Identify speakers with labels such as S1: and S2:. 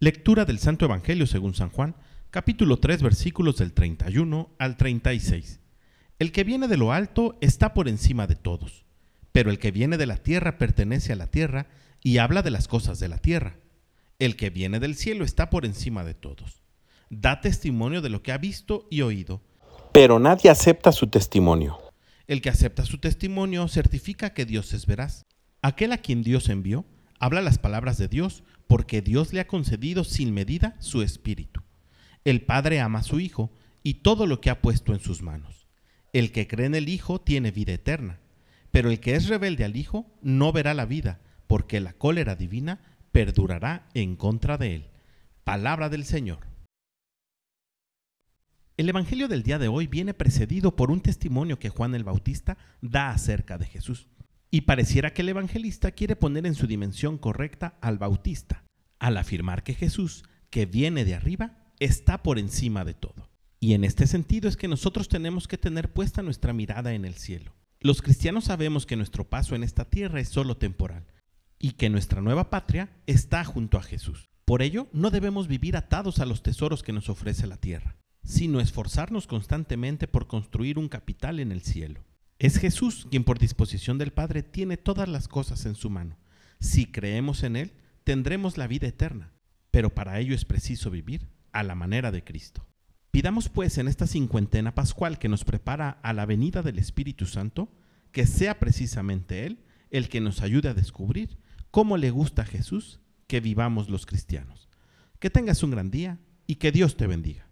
S1: Lectura del Santo Evangelio según San Juan, capítulo 3, versículos del 31 al 36. El que viene de lo alto está por encima de todos, pero el que viene de la tierra pertenece a la tierra y habla de las cosas de la tierra. El que viene del cielo está por encima de todos. Da testimonio de lo que ha visto y oído.
S2: Pero nadie acepta su testimonio.
S1: El que acepta su testimonio certifica que Dios es veraz. Aquel a quien Dios envió habla las palabras de Dios porque Dios le ha concedido sin medida su espíritu. El Padre ama a su Hijo y todo lo que ha puesto en sus manos. El que cree en el Hijo tiene vida eterna, pero el que es rebelde al Hijo no verá la vida, porque la cólera divina perdurará en contra de él. Palabra del Señor. El Evangelio del día de hoy viene precedido por un testimonio que Juan el Bautista da acerca de Jesús. Y pareciera que el evangelista quiere poner en su dimensión correcta al Bautista, al afirmar que Jesús, que viene de arriba, está por encima de todo. Y en este sentido es que nosotros tenemos que tener puesta nuestra mirada en el cielo. Los cristianos sabemos que nuestro paso en esta tierra es solo temporal y que nuestra nueva patria está junto a Jesús. Por ello, no debemos vivir atados a los tesoros que nos ofrece la tierra sino esforzarnos constantemente por construir un capital en el cielo. Es Jesús quien por disposición del Padre tiene todas las cosas en su mano. Si creemos en Él, tendremos la vida eterna, pero para ello es preciso vivir a la manera de Cristo. Pidamos pues en esta cincuentena pascual que nos prepara a la venida del Espíritu Santo, que sea precisamente Él el que nos ayude a descubrir cómo le gusta a Jesús que vivamos los cristianos. Que tengas un gran día y que Dios te bendiga.